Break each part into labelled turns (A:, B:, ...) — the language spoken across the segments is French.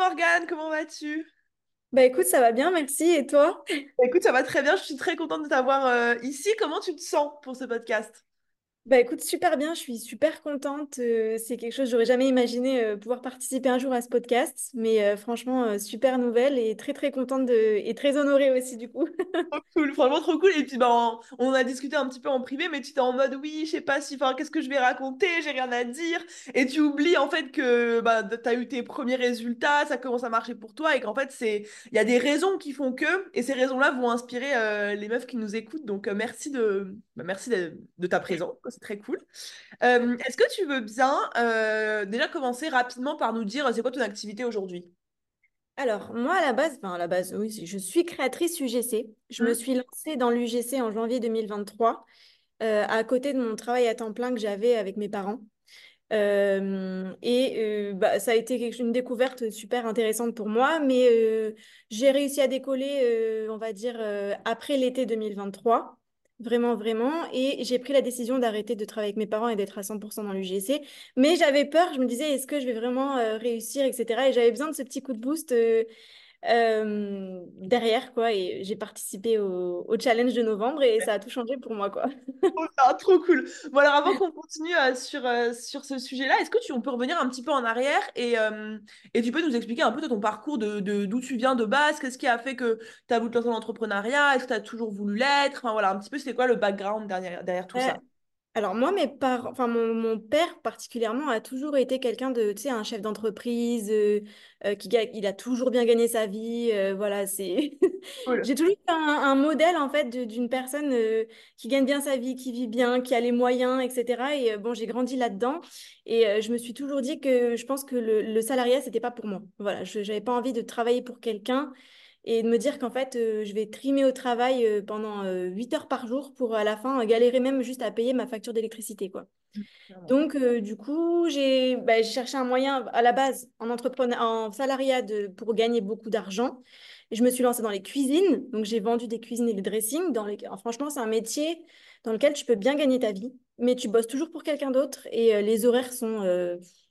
A: Morgane, comment vas-tu?
B: Bah écoute, ça va bien, merci. Et toi?
A: Bah, Écoute, ça va très bien, je suis très contente de t'avoir euh, ici. Comment tu te sens pour ce podcast?
B: Bah écoute, super bien, je suis super contente. euh, c'est quelque chose, j'aurais jamais imaginé euh, pouvoir participer un jour à ce podcast. Mais euh, franchement, super nouvelle et très très contente de... et très honorée aussi du coup.
A: Trop cool, franchement trop cool. Et puis ben, on a discuté un petit peu en privé, mais tu t'es en mode oui, je sais pas si, enfin, qu'est-ce que je vais raconter, j'ai rien à dire. Et tu oublies en fait que bah, tu as eu tes premiers résultats, ça commence à marcher pour toi et qu'en fait, c'est, il y a des raisons qui font que, et ces raisons-là vont inspirer les meufs qui nous écoutent. Donc merci de, bah, merci de, de ta présence, c'est très cool. Euh, est-ce que tu veux bien euh, déjà commencer rapidement par nous dire c'est quoi ton activité aujourd'hui?
B: Alors, moi à la base, enfin à la base, oui, je suis créatrice UGC. Je me
A: Hmm,
B: suis lancée dans l'UGC en janvier 2023, euh, à côté de mon travail à temps plein que j'avais avec mes parents. Euh, et euh, bah, ça a été une découverte super intéressante pour moi, mais euh, j'ai réussi à décoller, euh, on va dire, euh, après l'été 2023, vraiment, vraiment. Et j'ai pris la décision d'arrêter de travailler avec mes parents et d'être à 100% dans l'UGC. Mais j'avais peur, je me disais, est-ce que je vais vraiment euh, réussir, etc. Et j'avais besoin de ce petit coup de boost euh, euh, derrière, quoi. Et j'ai participé au, au challenge de novembre et ça a tout changé pour moi, quoi.
A: Trop bien, trop cool. Bon alors avant qu'on continue euh, sur, euh, sur ce sujet-là, est-ce que tu, on peut revenir un petit peu en arrière et, et tu peux nous expliquer un peu de ton parcours, de, de- d'où tu viens de base, qu'est-ce qui a fait que tu as voulu te lancer dans l'entrepreneuriat, est-ce que tu as toujours voulu l'être, enfin voilà, un petit peu c'est quoi le background derrière, derrière tout
B: Euh,
A: ça?
B: Alors moi, mes parents, enfin mon, mon père particulièrement a toujours été quelqu'un de, tu sais, un chef d'entreprise euh, euh, qui il a toujours bien gagné sa vie. euh, voilà, c'est.
A: Cool.
B: J'ai toujours un, un modèle en fait d'une personne qui gagne bien sa vie, qui vit bien, qui a les moyens, etc. Et bon, j'ai grandi là-dedans et je me suis toujours dit que je pense que le, le salariat c'était pas pour moi. Voilà, je n'avais pas envie de travailler pour quelqu'un et de me dire qu'en fait, euh, je vais trimer au travail euh, pendant euh, 8 heures par jour pour à la fin galérer même juste à payer ma facture d'électricité, quoi.
A: Clairement.
B: Donc, euh, du coup, j'ai bah, cherché un moyen à la base en entrepreneur, en salariat de, pour gagner beaucoup d'argent. Et Je me suis lancée dans les cuisines. Donc, j'ai vendu des cuisines et des dressings. Dans les... franchement, c'est un métier dans lequel tu peux bien gagner ta vie, mais tu bosses toujours pour quelqu'un d'autre et les horaires sont...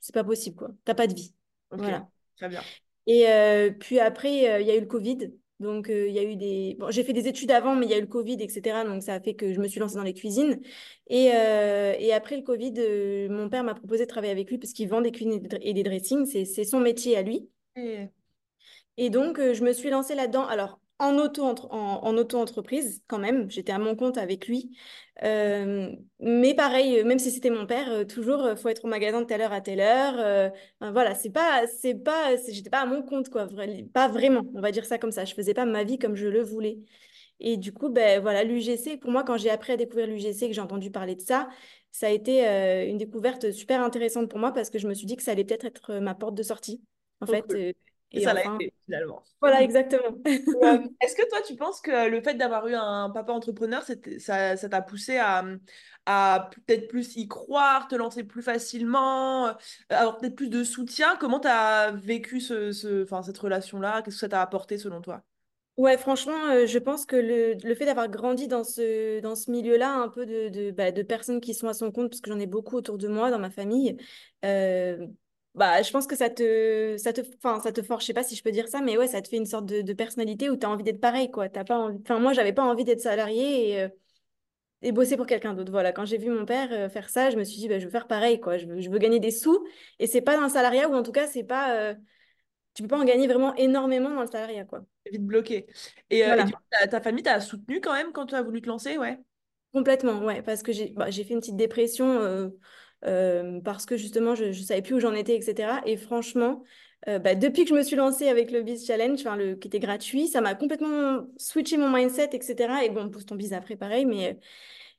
B: c'est pas possible, quoi. T'as pas de vie. Voilà.
A: très bien.
B: Et euh, puis après, euh, il y a eu le Covid. Donc, euh, il y a eu des... Bon, j'ai fait des études avant, mais il y a eu le Covid, etc. Donc, ça a fait que je me suis lancée dans les cuisines. Et, et après le Covid, mon père m'a proposé de travailler avec lui parce qu'il vend des cuisines et des dressings. C'est, c'est son métier à lui.
A: Et-
B: Et donc, je me suis lancée là-dedans. Alors, en auto en, en auto-entreprise, quand même. J'étais à mon compte avec lui. Euh, mais pareil, euh, même si c'était mon père, euh, toujours, il faut être au magasin de telle heure à telle heure. euh, voilà, c'est pas, c'est pas, j'étais pas à mon compte, quoi. Pas vraiment, on va dire ça comme ça. Je faisais pas ma vie comme je le voulais. Et du coup, ben voilà, l'UGC, pour moi, quand j'ai appris à découvrir l'UGC, que j'ai entendu parler de ça, ça a été euh, une découverte super intéressante pour moi parce que je me suis dit que ça allait peut-être être ma porte de sortie, en
A: Trop
B: fait.
A: Et
B: et
A: ça l'a été finalement.
B: voilà, exactement.
A: Euh, est-ce que toi, tu penses que le fait d'avoir eu un papa entrepreneur, ça, ça t'a poussé à, à peut-être plus y croire, te lancer plus facilement, euh, avoir peut-être plus de soutien? Comment tu as vécu ce, ce- cette relation-là? Qu'est-ce que ça t'a apporté selon toi?
B: Ouais, franchement, euh, je pense que le, le fait d'avoir grandi dans ce, dans ce milieu-là, un peu de, de, bah, de personnes qui sont à son compte, parce que j'en ai beaucoup autour de moi, dans ma famille, euh, bah, je pense que ça te, ça te, enfin, ça te forge, je sais pas si je peux dire ça, mais ouais, ça te fait une sorte de, de personnalité où tu as envie d'être pareil, quoi. T'as pas envie... Enfin, moi, j'avais pas envie d'être salarié et, euh, et bosser pour quelqu'un d'autre. Voilà, quand j'ai vu mon père euh, faire ça, je me suis dit, bah, je veux faire pareil, quoi. Je veux, je veux gagner des sous et c'est pas dans le salariat, ou en tout cas, c'est pas, euh, tu peux pas en gagner vraiment énormément dans le salariat, quoi.
A: Vite bloqué. Et, et du
B: Voilà.
A: coup, ta, ta famille t'a soutenu quand même quand tu as voulu te lancer? Ouais.
B: Complètement, ouais, parce que j'ai bah, j'ai fait une petite dépression euh, euh, parce que justement, je ne savais plus où j'en étais, etc. Et franchement, euh, bah, depuis que je me suis lancée avec le Biz Challenge, enfin, le, qui était gratuit, ça m'a complètement switché mon mindset, etc. Et bon, pousse ton biz après, pareil, mais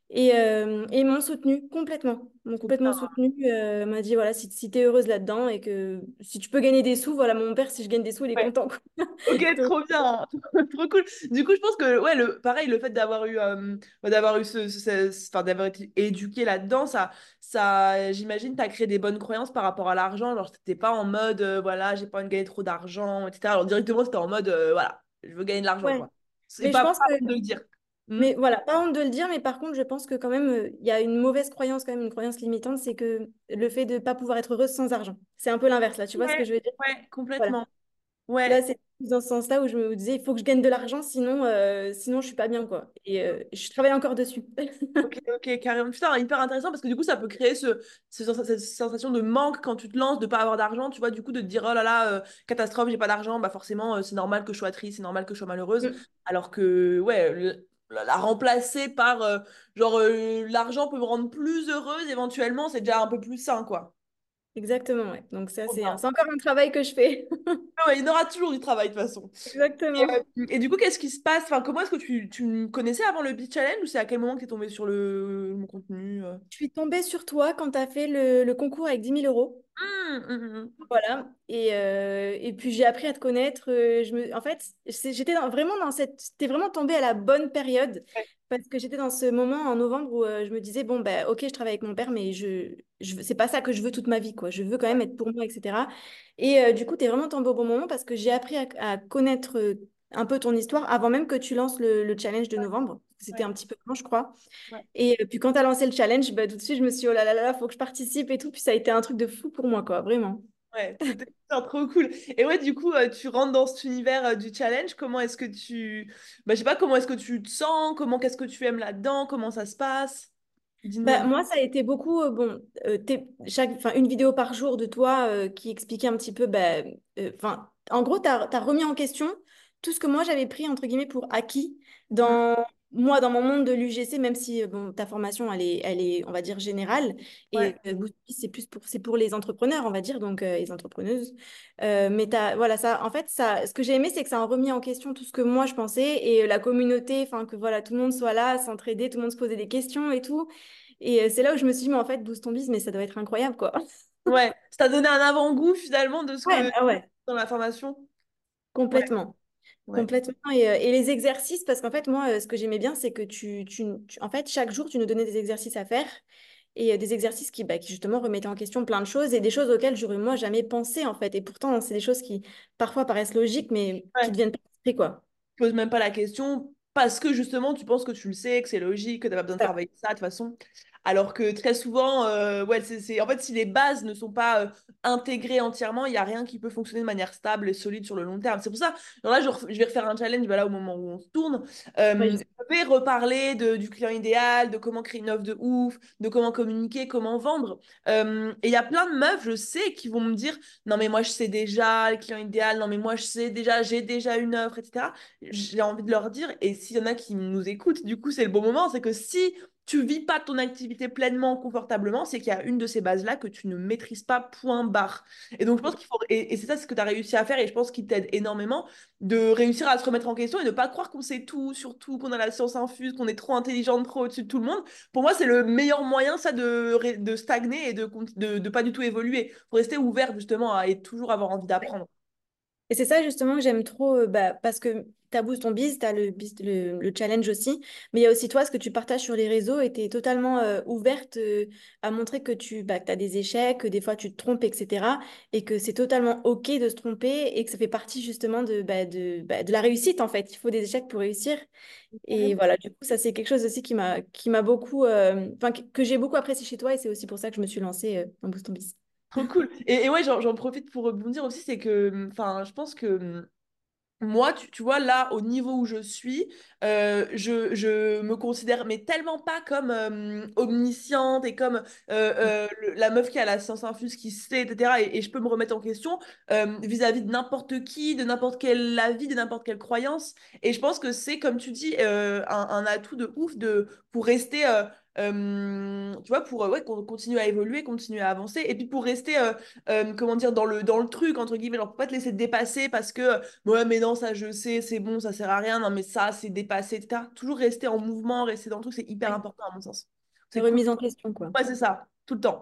B: et, euh, et ils m'ont soutenu complètement. Ils m'ont complètement
A: bien.
B: soutenu. Euh, m'a dit, voilà, si, si tu es heureuse là-dedans et que si tu peux gagner des sous, voilà, mon père, si je gagne des sous, il est
A: Ouais.
B: content.
A: Ok, trop bien, trop cool. Du coup, je pense que ouais, le pareil, le fait d'avoir eu euh, d'avoir eu ce, ce- ce- enfin d'avoir été éduqué là-dedans, ça, ça, j'imagine, t'as créé des bonnes croyances par rapport à l'argent. Genre, t'étais pas en mode, euh, voilà, j'ai pas envie de gagner trop d'argent, etc. Alors directement, c'était en mode, euh, voilà, je veux gagner de l'argent,
B: ouais.
A: C'est
B: Mais je
A: pas, pas
B: pense que
A: honte de le dire. Hmm?
B: Mais voilà, pas honte de le dire, mais par contre, je pense que quand même, euh, il y a une mauvaise croyance, quand même, une croyance limitante, c'est que le fait de ne pas pouvoir être heureuse sans argent. C'est un peu l'inverse, là, tu vois ce que je veux dire?
A: ouais,
B: Voilà.
A: Ouais,
B: Là, c'est plus dans ce sens-là où je me disais, il faut que je gagne de l'argent, sinon, euh, sinon je suis pas bien, quoi. Et euh, je travaille encore dessus.
A: Ok, ok, carrément. Putain, hyper intéressant parce que du coup, ça peut créer ce, ce sens- cette sensation de manque quand tu te lances, de pas avoir d'argent, tu vois, du coup, de te dire, oh là là, euh, catastrophe, j'ai pas d'argent, bah forcément, euh, c'est normal que je sois triste, c'est normal que je sois malheureuse.
B: Mm.
A: Alors que, ouais, le- la, la remplacer par, euh, genre, euh, l'argent peut me rendre plus heureuse éventuellement, c'est déjà un peu plus sain, quoi.
B: Exactement, ouais. Donc ça,
A: Trop
B: c'est un-
A: bien.
B: c'est encore un travail que je fais.
A: Il y en aura toujours du travail, de toute façon. Et,
B: Exactement.
A: euh, et du coup, qu'est-ce qui se passe? Enfin, comment est-ce que tu, tu me connaissais avant le Beach Challenge ou c'est à quel moment que tu es tombé sur le, mon contenu? euh?
B: Je suis tombée sur toi quand tu as fait le, le concours avec dix mille euros.
A: Hum, hum, hum.
B: Voilà. Et, euh, et puis j'ai appris à te connaître. euh, je me... En fait, j'étais vraiment dans cette... T'es vraiment tombée à la bonne période
A: Ouais,
B: parce que j'étais dans ce moment en novembre où euh, je me disais, bon, bah, ok, je travaille avec mon père, mais je, je... c'est pas ça que je veux toute ma vie, quoi. Je veux quand même être pour moi, etc. Et euh, du coup, tu es vraiment tombée au bon moment parce que j'ai appris à, à connaître euh, un peu ton histoire avant même que tu lances le, le challenge de novembre. C'était
A: ouais,
B: un petit peu avant, je crois.
A: ouais.
B: Et puis quand tu as lancé le challenge, bah, tout de suite, je me suis dit, oh là là là là, faut que je participe et tout. Puis ça a été un truc de fou pour moi, quoi, vraiment.
A: Ouais, c'était trop cool. Et ouais, du coup, euh, tu rentres dans cet univers euh, du challenge. Comment est-ce que tu... Bah, je sais pas, comment est-ce que tu te sens? Comment, qu'est-ce que tu aimes là-dedans? Comment ça se passe?
B: Bah, moi, ça a été beaucoup, euh, bon, euh, chaque, une vidéo par jour de toi euh, qui expliquait un petit peu, bah, en gros, tu as, remis en question tout ce que moi j'avais pris, entre guillemets, pour acquis
A: Mm,
B: dans, moi, dans mon monde de l'UGC, même si, euh, bon, ta formation, elle est, elle est, on va dire, générale,
A: Ouais,
B: et euh, c'est plus pour, c'est pour les entrepreneurs, on va dire, donc euh, les entrepreneuses. Euh, mais voilà, ça, en fait, ça, ce que j'ai aimé, c'est que ça a remis en question tout ce que moi je pensais, et euh, la communauté, enfin, que voilà, tout le monde soit là, s'entraider, tout le monde se posait des questions et tout. Et c'est là où je me suis dit, mais en fait, Boost ton biz, mais ça doit être incroyable, quoi.
A: ouais. Ça t'a donné un avant-goût finalement de ce
B: Ouais,
A: que
B: ah ouais,
A: dans la formation?
B: Complètement.
A: Ouais.
B: Complètement. Et, euh, et les exercices, parce qu'en fait, moi, euh, ce que j'aimais bien, c'est que tu, tu, tu- en fait, chaque jour, tu nous donnais des exercices à faire et euh, des exercices qui, bah, qui, justement, remettaient en question plein de choses et des choses auxquelles j'aurais, moi, jamais pensé, en fait. Et pourtant, c'est des choses qui, parfois, paraissent logiques, mais qui
A: Ouais.
B: deviennent pas quoi.
A: poses même pas la question parce que justement tu penses que tu le sais, que c'est logique, que tu n'as pas besoin de travailler ça de toute façon. Alors que très souvent, euh, ouais, c'est, en fait, si les bases ne sont pas euh, intégrées entièrement, il n'y a rien qui peut fonctionner de manière stable et solide sur le long terme. C'est pour ça, genre là, je, vais refaire un challenge bah là, au moment où on se tourne. Euh,
B: sais.
A: je vais reparler de, du client idéal, de comment créer une offre de ouf, de comment communiquer, comment vendre. Euh, et il y a plein de meufs, je sais, qui vont me dire, non mais moi je sais déjà le client idéal, non mais moi je sais déjà, j'ai déjà une offre, etc j'ai envie de leur dire, et s'il y en a qui nous écoutent, du coup, c'est le bon moment, c'est que si tu vis pas ton activité pleinement, confortablement, c'est qu'il y a une de ces bases-là que tu ne maîtrises pas, point barre. Et donc, je pense qu'il faut, et, et c'est ça ce que tu as réussi à faire, et je pense qu'il t'aide énormément, de réussir à se remettre en question et ne pas croire qu'on sait tout, surtout qu'on a la science infuse, qu'on est trop intelligente, trop au-dessus de tout le monde. Pour moi, c'est le meilleur moyen, ça, de, de stagner et de, de, de pas du tout évoluer. Faut rester ouvert, justement, à, et toujours avoir envie d'apprendre.
B: Et c'est ça justement que j'aime trop, euh, bah, parce que tu as Boost ton biz, tu as le, biz- le, le challenge aussi, mais il y a aussi toi ce que tu partages sur les réseaux et tu es totalement euh, ouverte euh, à montrer que tu bah, as des échecs, que des fois tu te trompes, etc. Et que c'est totalement OK de se tromper et que ça fait partie justement de, bah, de, bah, de la réussite en fait. Il faut des échecs pour réussir. Et voilà, du coup, ça c'est quelque chose aussi qui m'a beaucoup, euh, que, j'ai beaucoup apprécié chez toi et c'est aussi pour ça que je me suis lancée dans Boost ton biz.
A: Trop cool. Et, et ouais, j'en profite pour rebondir aussi, c'est que, enfin, je pense que moi, tu, tu vois, là, au niveau où je suis, euh, je, je me considère, mais tellement pas comme euh, omnisciente et comme euh, euh, le- la meuf qui a la science infuse, qui sait, etc. Et, et je peux me remettre en question euh, vis-à-vis de n'importe qui, de n'importe quel avis, de n'importe quelle croyance. Et je pense que c'est, comme tu dis, euh, un, un atout de ouf de, pour rester, euh, euh, tu vois, pour ouais, qu'on continue à évoluer, continuer à avancer. Et puis pour rester, comment dire, dans le, dans le truc, entre guillemets, genre, pour pas te laisser dépasser parce que Ouais, mais non, ça je sais, c'est bon, ça sert à rien. Non, mais ça, c'est dépassé, etc. Toujours rester en mouvement, rester dans le truc, c'est hyper
B: Ouais.
A: important à mon sens. C'est cool.
B: Remise en question, quoi.
A: Ouais, c'est ça, tout le temps.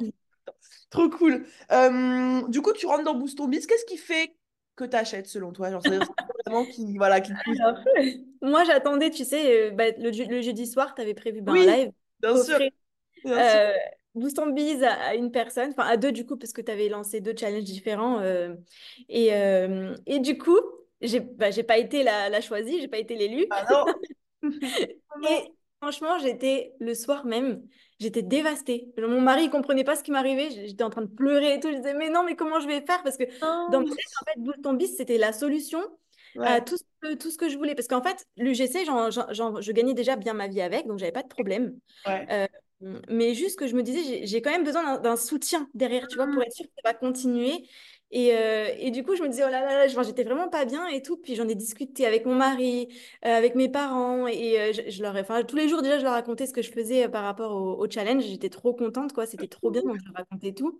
A: Trop cool. Euh, du coup, tu rentres dans Boost Ton Biz. Qu'est-ce qui fait que tu achètes selon toi? Genre, vraiment qui, voilà, qui.
B: Alors, moi, j'attendais, tu sais, bah, le, je- le jeudi soir, tu avais prévu bah, un live,
A: bien sûr,
B: offrir
A: bien sûr.
B: euh, Boost à, une personne, enfin à deux du coup, parce que tu avais lancé deux challenges différents. euh, et, euh, et du coup, j'ai bah, pas été la, la choisie, j'ai pas été l'élue.
A: Ah non.
B: Et. Franchement, j'étais le soir même, j'étais dévastée. Mon mari ne comprenait pas ce qui m'arrivait. J'étais en train de pleurer et tout. Je disais, mais non, mais comment je vais faire? Parce que dans ma tête, en fait, Boost c'était la solution tout ce, que, tout ce que je voulais. Parce qu'en fait, l'UGC, je gagnais déjà bien ma vie avec, donc j'avais pas de problème. Euh, mais juste que je me disais, j'ai quand même besoin d'un soutien derrière, tu vois, pour mmh. être sûr que ça va continuer. Et, euh, et, du coup, je me disais, oh là là, là j'étais vraiment pas bien et tout. Puis j'en ai discuté avec mon mari, euh, avec mes parents. Et euh, je, leur enfin, tous les jours, déjà, je leur racontais ce que je faisais par rapport au, challenge. J'étais trop contente, quoi. C'était trop bien, donc je leur racontais tout.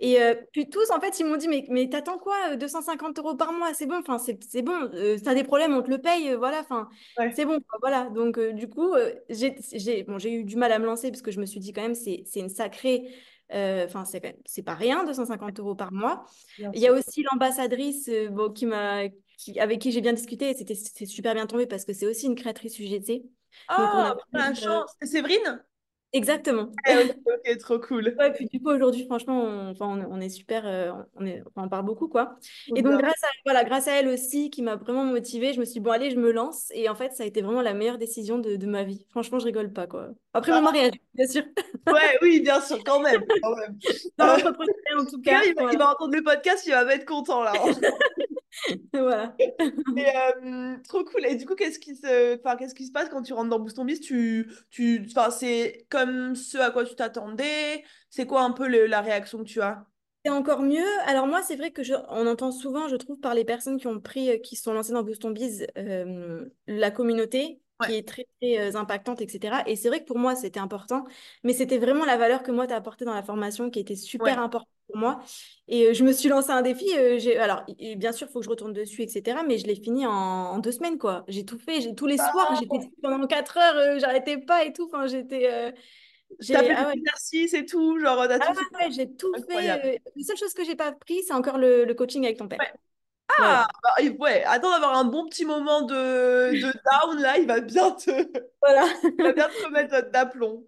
B: Et puis tous, en fait, ils m'ont dit, mais, mais t'attends quoi 250 euros par mois, c'est bon, enfin, c'est bon, t'as des problèmes, on te le paye, voilà, enfin, c'est bon, voilà. Donc, du coup, j'ai bon, eu du mal à me lancer parce que je me suis dit quand même, c'est une sacrée euh, enfin, c'est c'est pas rien, 250 euros par mois. Il y a aussi l'ambassadrice euh, bon, qui m'a, qui, avec qui j'ai bien discuté. C'était c'est super bien tombé parce que c'est aussi une créatrice UGC.
A: Ah, oh, la chance. C'est Séverine?
B: Exactement.
A: ok, trop cool.
B: Ouais, puis du coup, aujourd'hui, franchement, on, on, on, est super, euh, on, est, on parle beaucoup, quoi. Et donc, grâce à, voilà, grâce à elle aussi, qui m'a vraiment motivée, je me suis dit, bon, allez, je me lance. Et en fait, ça a été vraiment la meilleure décision de, de ma vie. Franchement, je rigole pas, quoi. Après mon ah. mariage, bien sûr.
A: Ouais, oui, bien sûr, quand même. Quand même.
B: Dans en tout cas.
A: il, va, il va entendre le podcast, il va être content, là.
B: voilà.
A: Euh, trop cool. Et du coup, qu'est-ce qui se, enfin, qu'est-ce qui se passe quand tu rentres dans Boost Biz Tu, tu, enfin, c'est comme ce à quoi tu t'attendais. C'est quoi un peu la réaction que tu as?
B: C'est encore mieux. Alors moi, c'est vrai que je, on entend souvent, je trouve, par les personnes qui ont pris, euh, qui sont lancées dans Boost Biz, euh, la communauté qui est très, très impactante, etc. Et c'est vrai que pour moi, c'était important, mais c'était vraiment la valeur que moi, tu as apportée dans la formation qui était super importante pour moi. Et je me suis lancé un défi. j'ai alors, bien sûr, il faut que je retourne dessus, etc. Mais je l'ai fini en, deux semaines, quoi. J'ai tout fait. Tous les soirs, j'étais pendant quatre heures, j'arrêtais pas et tout. Enfin, j'étais...
A: J'ai fait ah l'exercice et tout, genre,
B: ah, tout ouais, j'ai tout fait. La seule chose que j'ai pas pris, c'est encore le, le, coaching avec ton père.
A: Ah, ouais. Bah, ouais. attends d'avoir un bon petit moment de, de down, là, il va bien te,
B: voilà.
A: il va bien te remettre d'aplomb.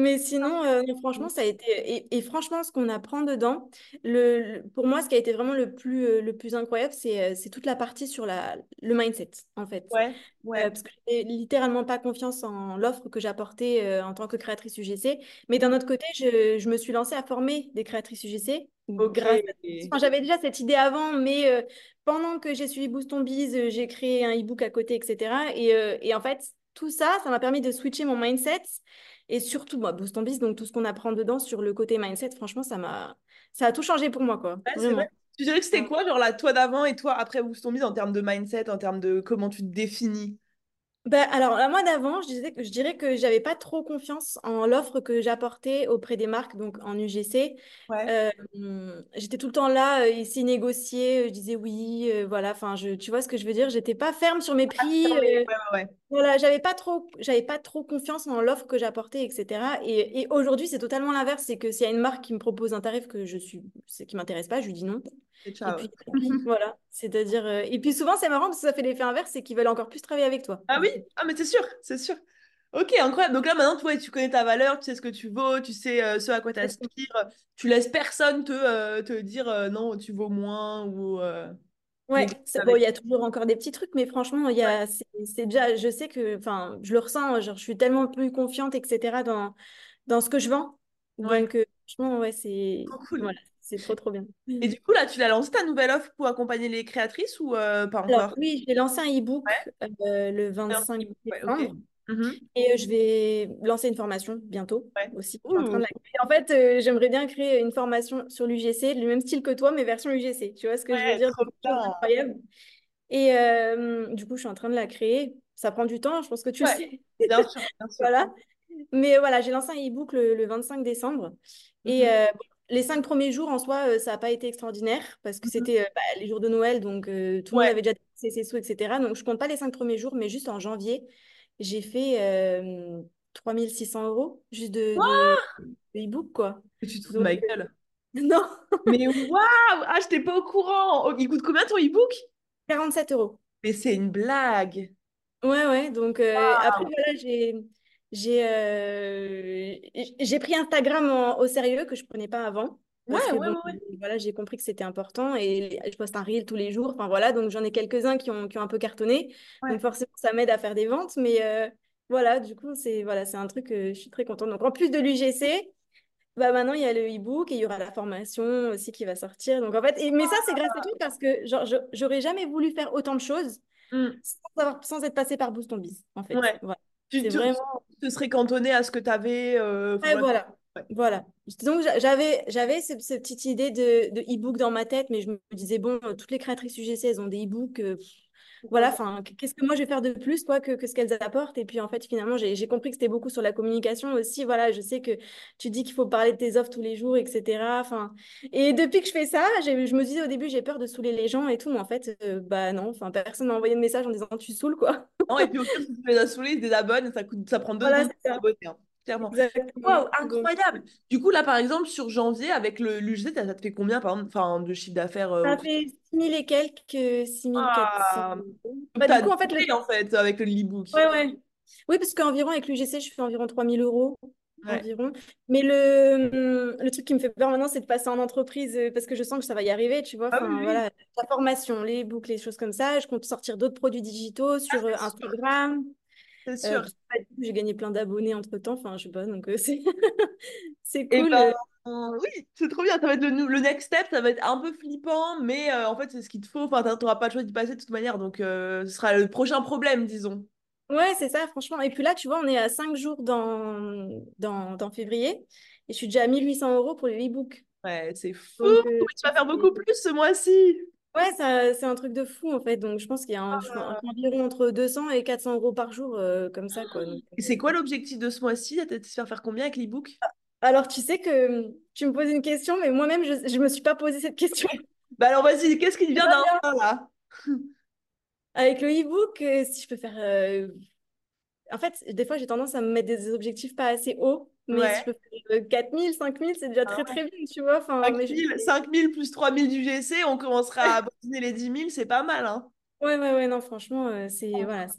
B: Mais sinon, euh, franchement, ça a été. Et, franchement, ce qu'on apprend dedans, le, pour moi, ce qui a été vraiment le plus, euh, le plus incroyable, c'est, euh, c'est toute la partie sur la, le mindset, en fait.
A: Ouais, ouais.
B: parce que j'ai littéralement pas confiance en l'offre que j'apportais en tant que créatrice UGC. Mais d'un autre côté, je, je, me suis lancée à former des créatrices UGC. Grâce enfin, j'avais déjà cette idée avant, mais pendant que j'ai suivi Boost on Biz, j'ai créé un e-book à côté, etc. Et, et en fait, tout ça, ça m'a permis de switcher mon mindset. Et surtout, moi, Boost on Biz, donc tout ce qu'on apprend dedans sur le côté mindset, franchement, ça m'a ça a tout changé pour moi. Quoi.
A: Ouais, tu dirais que c'était quoi, genre la toi d'avant et toi après Boost on Biz en termes de mindset, en termes de comment tu te définis?
B: Ben, alors, la moi d'avant, je, disais que, je dirais que j'avais pas trop confiance en l'offre que j'apportais auprès des marques, donc en UGC. Euh, j'étais tout le temps là, euh, ici négocier, je disais oui, euh, voilà, enfin, tu vois ce que je veux dire, j'étais pas ferme sur mes prix. voilà, j'avais pas trop, j'avais pas trop confiance en l'offre que j'apportais, etc. Et, et aujourd'hui, c'est totalement l'inverse, c'est que s'il y a une marque qui me propose un tarif que je suis, qui m'intéresse pas, je lui dis non.
A: Et, ciao.
B: puis, voilà, c'est-à-dire. Euh, et puis souvent, c'est marrant parce que ça fait l'effet inverse, c'est qu'ils veulent encore plus travailler avec toi.
A: Ah oui, ah mais c'est sûr, c'est sûr. Ok, incroyable. Donc là, maintenant, toi, tu connais ta valeur, tu sais ce que tu vaux, tu sais euh, ce à quoi tu aspires. Tu laisses personne te, euh, te dire non, tu vaux moins ou.
B: Ouais, bon, il y a toujours encore des petits trucs, mais franchement, il y a, c'est déjà, je sais que, enfin, je le ressens, genre, je suis tellement plus confiante, etc., dans, dans ce que je vends. Donc, franchement, ouais, c'est.
A: cool.
B: Voilà, c'est trop, trop bien.
A: Et du coup, là, tu l'as lancé ta nouvelle offre pour accompagner les créatrices ou euh, pas encore?
B: Oui, j'ai lancé un e-book euh, le 25 décembre. Mhm. Et euh, je vais lancer une formation bientôt aussi. En, fait, j'aimerais bien créer une formation sur l'UGC, le même style que toi, mais version UGC. Tu vois ce que je veux dire? C'est incroyable. Et du coup, je suis en train de la créer. Ça prend du temps, je pense que tu le sais.
A: Bien sûr, bien sûr.
B: voilà. Mais voilà, j'ai lancé un e-book le, 25 décembre. Et mhm les cinq premiers jours en soi, euh, ça n'a pas été extraordinaire parce que mmh c'était euh, bah, les jours de Noël, donc euh, tout le monde avait déjà dépensé ses sous, etc. Donc je compte pas les cinq premiers jours, mais juste en janvier, j'ai fait 3600 euros juste de, e-book, quoi.
A: tu te fous de ma gueule.
B: Non.
A: mais waouh Ah, je n'étais pas au courant. Oh, il coûte combien ton e-book?
B: 47 euros.
A: Mais c'est une blague.
B: Ouais, ouais. Donc après, voilà, j'ai j'ai euh, j'ai pris Instagram au sérieux que je prenais pas avant.
A: Ouais, ouais,
B: Voilà, j'ai compris que c'était important et je poste un reel tous les jours. Enfin voilà, donc j'en ai quelques-uns qui ont, qui ont un peu cartonné. Donc forcément, ça m'aide à faire des ventes. Mais, euh, voilà, du coup, c'est voilà, c'est un truc que je suis très contente. Donc, en plus de l'UGC, bah maintenant, il y a le e-book et il y aura la formation aussi qui va sortir. Donc, en fait, et, mais ça, c'est grâce à toi parce que genre, je- j'aurais jamais voulu faire autant de choses
A: Mm.
B: sans, avoir- sans être passée par Boost on Biz, en fait.
A: Ouais.
B: Voilà.
A: Tu
B: vraiment.
A: tu te serais cantonné à ce que tu avais. euh,
B: Ouais,
A: voilà.
B: voilà.
A: Ouais.
B: Voilà. Donc, j'a- j'avais, j'avais ce- cette petite idée de, de e-book dans ma tête, mais je me disais, bon, toutes les créatrices UGC, elles ont des e-books. euh, voilà, enfin, qu'est-ce que moi je vais faire de plus, quoi, que, que ce qu'elles apportent? Et puis, en fait, finalement, j'ai, compris que c'était beaucoup sur la communication aussi. Voilà, je sais que tu dis qu'il faut parler de tes offres tous les jours, etc. Enfin, et depuis que je fais ça, je me disais au début, j'ai peur de saouler les gens et tout, mais en fait, euh, bah non, enfin, personne m'a envoyé de message en disant, tu saoules, quoi?
A: Non, et puis au pire, si tu les as saoulés, ils se désabonnent, ça coûte, ça prend deux
B: Voilà,
A: secondes clairement.
B: Donc,
A: incroyable! Du coup, là, par exemple, sur janvier, avec le l'UGC, ça, te fait combien, par exemple, enfin, de chiffre d'affaires euh,
B: Ça fait 6 000 et quelques, 6 400.
A: Ah,
B: Bah, du coup, en fait, le...
A: en fait, avec le e-book.
B: ouais, ouais. Oui, parce qu'environ avec l'UGC, je fais environ 3 000 euros.
A: Ouais.
B: Environ. Mais le, le truc qui me fait peur maintenant, c'est de passer en entreprise euh, parce que je sens que ça va y arriver, tu vois.
A: Ah oui,
B: voilà, la formation, les books, les choses comme ça. Je compte sortir d'autres produits digitaux sur euh,
A: c'est sûr,
B: Instagram.
A: C'est
B: Euh,
A: sûr.
B: bah, j'ai gagné plein d'abonnés entre-temps. Enfin, je sais pas, donc euh, c'est c'est
A: Et
B: cool.
A: ben, oui, c'est trop bien. Ça va être le, next step, ça va être un peu flippant, mais euh, en fait, c'est ce qu'il te faut. Enfin, t'auras pas le choix d'y passer de toute manière, donc ce sera le prochain problème, disons.
B: Ouais, c'est ça, franchement. Et puis là, tu vois, on est à 5 jours dans, dans, dans février et je suis déjà à 1800 euros pour le e-book.
A: Ouais, c'est fou.
B: Donc,
A: Tu vas faire beaucoup plus ce mois-ci.
B: Ouais, c'est un truc de fou en fait. Donc, je pense qu'il y a un- vois environ entre 200 et 400 euros par jour, euh, comme ça, quoi. Donc,
A: Et c'est quoi l'objectif de ce mois-ci? De se faire faire combien avec l'e-book?
B: Alors, tu sais que tu me poses une question, mais moi-même, je ne me suis pas posé cette question.
A: Bah alors vas-y, qu'est-ce qui te vient d'un là?
B: Avec le e-book, euh, si je peux faire. euh, En fait, des fois, j'ai tendance à me mettre des objectifs pas assez hauts, mais si
A: Ouais.
B: je peux faire euh, 4000, 5000, c'est déjà
A: Ah
B: très,
A: ouais.
B: très bien, tu vois. Enfin, mais je-
A: 5000, 5000 plus 3000 du GC, on commencera à bottiner les 10 000, c'est pas mal, hein?
B: Ouais, ouais, ouais, non, franchement, euh, c'est. Voilà. c'est-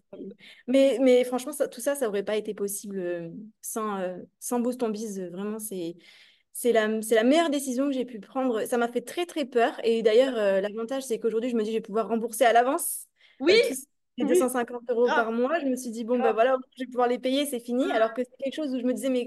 B: Mais, mais franchement, ça- tout ça, ça aurait pas été possible euh, sans, euh, sans Boost on Biz. euh, Vraiment, c'est. C'est la, c'est la meilleure décision que j'ai pu prendre. Ça m'a fait très, très peur. Et d'ailleurs, l'avantage, c'est qu'aujourd'hui, je me dis, je vais pouvoir rembourser à l'avance
A: Oui,
B: les
A: oui,
B: 250 euros
A: grave,
B: par mois. Je me suis dit, bon, bah
A: grave.
B: voilà, je vais pouvoir les payer, c'est fini. Alors que c'est quelque chose où je me disais, mais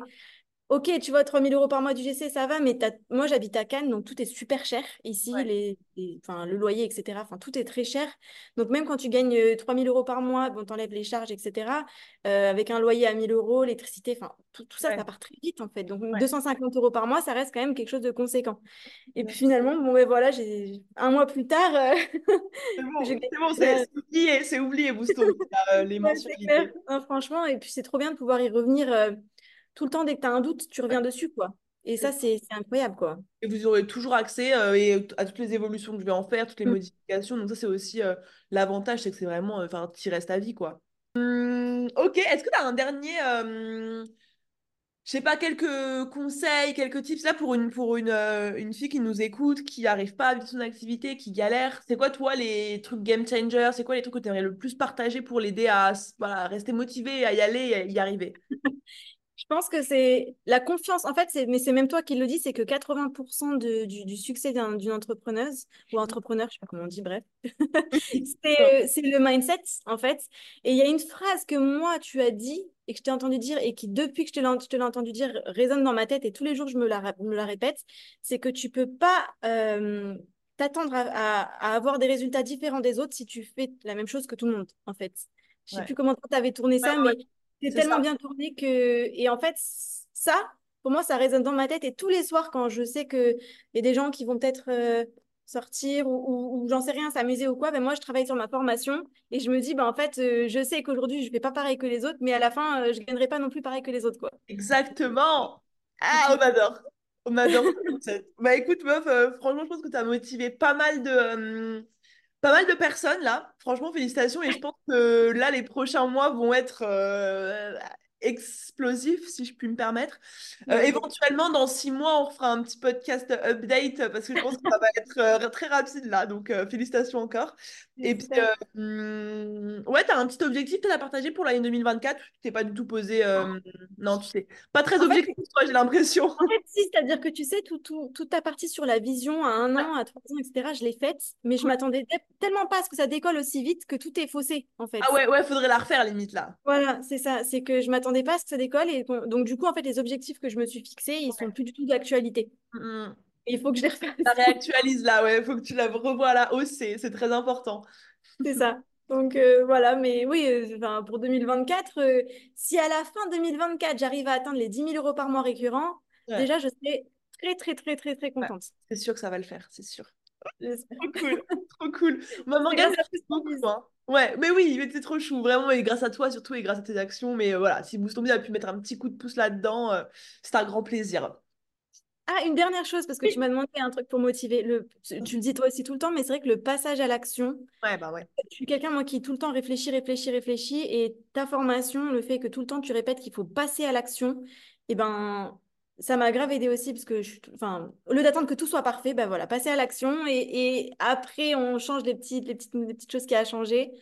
B: ok, tu vois, 3000 euros par mois du GC, ça va, mais moi, j'habite à Cannes, donc tout est super cher ici,
A: Ouais.
B: les, les- enfin, le loyer, etc. Enfin, tout est très cher. Donc, même quand tu gagnes euh, 3000 euros par mois, bon, t'enlèves les charges, etc. euh, avec un loyer à 1000 euros, l'électricité, enfin, tout, tout ça,
A: Ouais.
B: ça part très vite, en fait. Donc,
A: Ouais.
B: 250 euros par mois, ça reste quand même quelque chose de conséquent. Et puis, finalement, bon, ouais, voilà, j'ai un mois plus tard, euh,
A: C'est bon, c'est bon, oublié, c'est oublié, Bousto, les mensualités.
B: hein, franchement. Et puis, c'est trop bien de pouvoir y revenir euh, tout le temps. Dès que tu as un doute, tu reviens dessus, quoi. Et ça, c'est incroyable, quoi.
A: Et vous aurez toujours accès euh, et à toutes les évolutions que je vais en faire, toutes les
B: Mm.
A: modifications. Donc ça, c'est aussi euh, l'avantage, c'est que c'est vraiment, euh, enfin, tu restes à vie, quoi. Hum, ok, est-ce que tu as un dernier, euh, je sais pas, quelques conseils, quelques tips là pour une, pour une, une fille qui nous écoute, qui n'arrive pas à vivre son activité, qui galère? C'est quoi, toi, les trucs game changer? C'est quoi les trucs que tu aimerais le plus partager pour l'aider à, voilà, rester motivé, à y aller et à y arriver?
B: Je pense que c'est la confiance. En fait, mais c'est même toi qui le dis, c'est que 80% de- du, du succès d'un- d'une entrepreneuse ou entrepreneur, je sais pas comment on dit, bref, c'est le mindset, en fait. Et il y a une phrase que moi, tu as dit et que je t'ai entendu dire et qui, depuis que je te l'ai entendu dire, résonne dans ma tête et tous les jours, je me la, me la répète, c'est que tu peux pas euh, t'attendre à, à- à avoir des résultats différents des autres si tu fais la même chose que tout le monde, en fait. Je sais
A: Ouais.
B: plus comment tu avais tourné
A: Ouais,
B: ça,
A: ouais,
B: mais c'est tellement
A: ça.
B: bien tourné que... Et en fait, ça, pour moi, ça résonne dans ma tête. Et tous les soirs, quand je sais qu'il y a des gens qui vont peut-être euh, sortir ou, ou- ou j'en sais rien, s'amuser ou quoi, ben moi, je travaille sur ma formation et je me dis, ben, en fait, euh, je sais qu'aujourd'hui, je ne vais pas pareil que les autres, mais à la fin, euh, je ne gagnerai pas non plus pareil que les autres, quoi.
A: Exactement. Ah, on adore. On adore. Bah écoute, meuf, franchement, je pense que tu as motivé pas mal de, pas mal de personnes là. Franchement, félicitations. Et je pense que là, les prochains mois vont être euh, explosif, si je puis me permettre. Euh, éventuellement, dans six mois, on refera un petit podcast update parce que je pense que ça va être euh, très rapide là. Donc, euh, félicitations encore. Et puis, euh, ouais, tu as un petit objectif peut-être à partager pour l'année 2024. Tu t'es pas du tout posé. euh, Non, tu sais. Pas très
B: En fait,
A: objectif, toi, j'ai l'impression.
B: En fait, si, c'est-à-dire que tu sais, tout, tout- toute ta partie sur la vision à un an, à trois ans, etc., je l'ai faite, mais je m'attendais te- tellement pas à ce que ça décolle aussi vite que tout est faussé, en fait.
A: Ah ouais, ouais, faudrait la refaire limite là.
B: Voilà, c'est ça. C'est que je m'attendais pas à ce que ça décolle. Et donc, du coup, en fait, les objectifs que je me suis fixés, ils sont plus du tout d'actualité.
A: Hum,
B: Et il faut que je les refasse.
A: Ça réactualise là, ouais. Faut que tu la revoies à la hausse, c'est très important.
B: C'est ça. Donc, euh, voilà. Mais oui, euh, pour 2024, euh, si à la fin 2024, j'arrive à atteindre les 10 000 euros par mois récurrents,
A: Ouais,
B: déjà, je serai très, très, très, très, très
A: ouais.
B: contente.
A: C'est sûr que ça va le faire, c'est sûr. Trop cool, trop cool.
B: C'est à
A: merci
B: toi,
A: beaucoup. Hein. Ouais, mais oui, mais c'est trop chou, vraiment, et grâce à toi surtout, et grâce à tes actions. Mais euh, voilà, si Boostomie a pu mettre un petit coup de pouce là-dedans, euh, c'est un grand plaisir.
B: Ah, une dernière chose, parce que tu m'as demandé un truc pour motiver. Le, tu tu le dis toi aussi tout le temps, mais c'est vrai que le passage à l'action,
A: Ouais, bah ouais.
B: je suis quelqu'un, moi, qui tout le temps réfléchit, réfléchit, réfléchit, et ta formation, le fait que tout le temps tu répètes qu'il faut passer à l'action, et ben, ça m'a grave aidé aussi, parce que je suis, enfin, au lieu d'attendre que tout soit parfait, ben voilà, passer à l'action, et, et après, on change les petites, les petites, les petites choses qui a changé.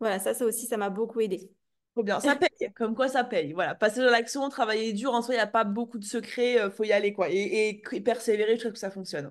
B: Voilà, ça, ça aussi, ça m'a beaucoup aidé.
A: Trop bien, ça paye, comme quoi ça paye. Voilà, passer à l'action, travailler dur, en soi, il n'y a pas beaucoup de secrets, euh, faut y aller, quoi. Et, persévérer, je trouve que ça fonctionne.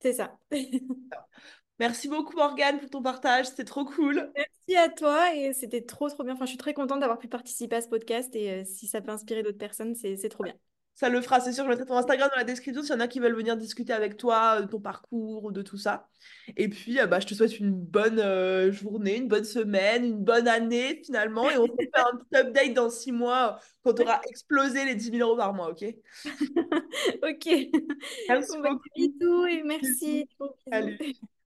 B: C'est ça.
A: Merci beaucoup, Morgane, pour ton partage, c'était trop cool.
B: Merci à toi, et c'était trop, trop bien. Enfin, je suis très contente d'avoir pu participer à ce podcast, et euh, si ça peut inspirer d'autres personnes, c'est c'est trop bien.
A: Ça le fera, c'est sûr. Je mettrai ton Instagram dans la description s'il y en a qui veulent venir discuter avec toi de ton parcours, de tout ça. Et puis, euh, bah, je te souhaite une bonne euh, journée, une bonne semaine, une bonne année finalement. Et on se fait un petit update dans six mois euh, quand tu auras explosé les 10 000 euros par mois, ok?
B: Ok.
A: Merci
B: bah,
A: beaucoup.
B: bisous et merci.
A: Salut.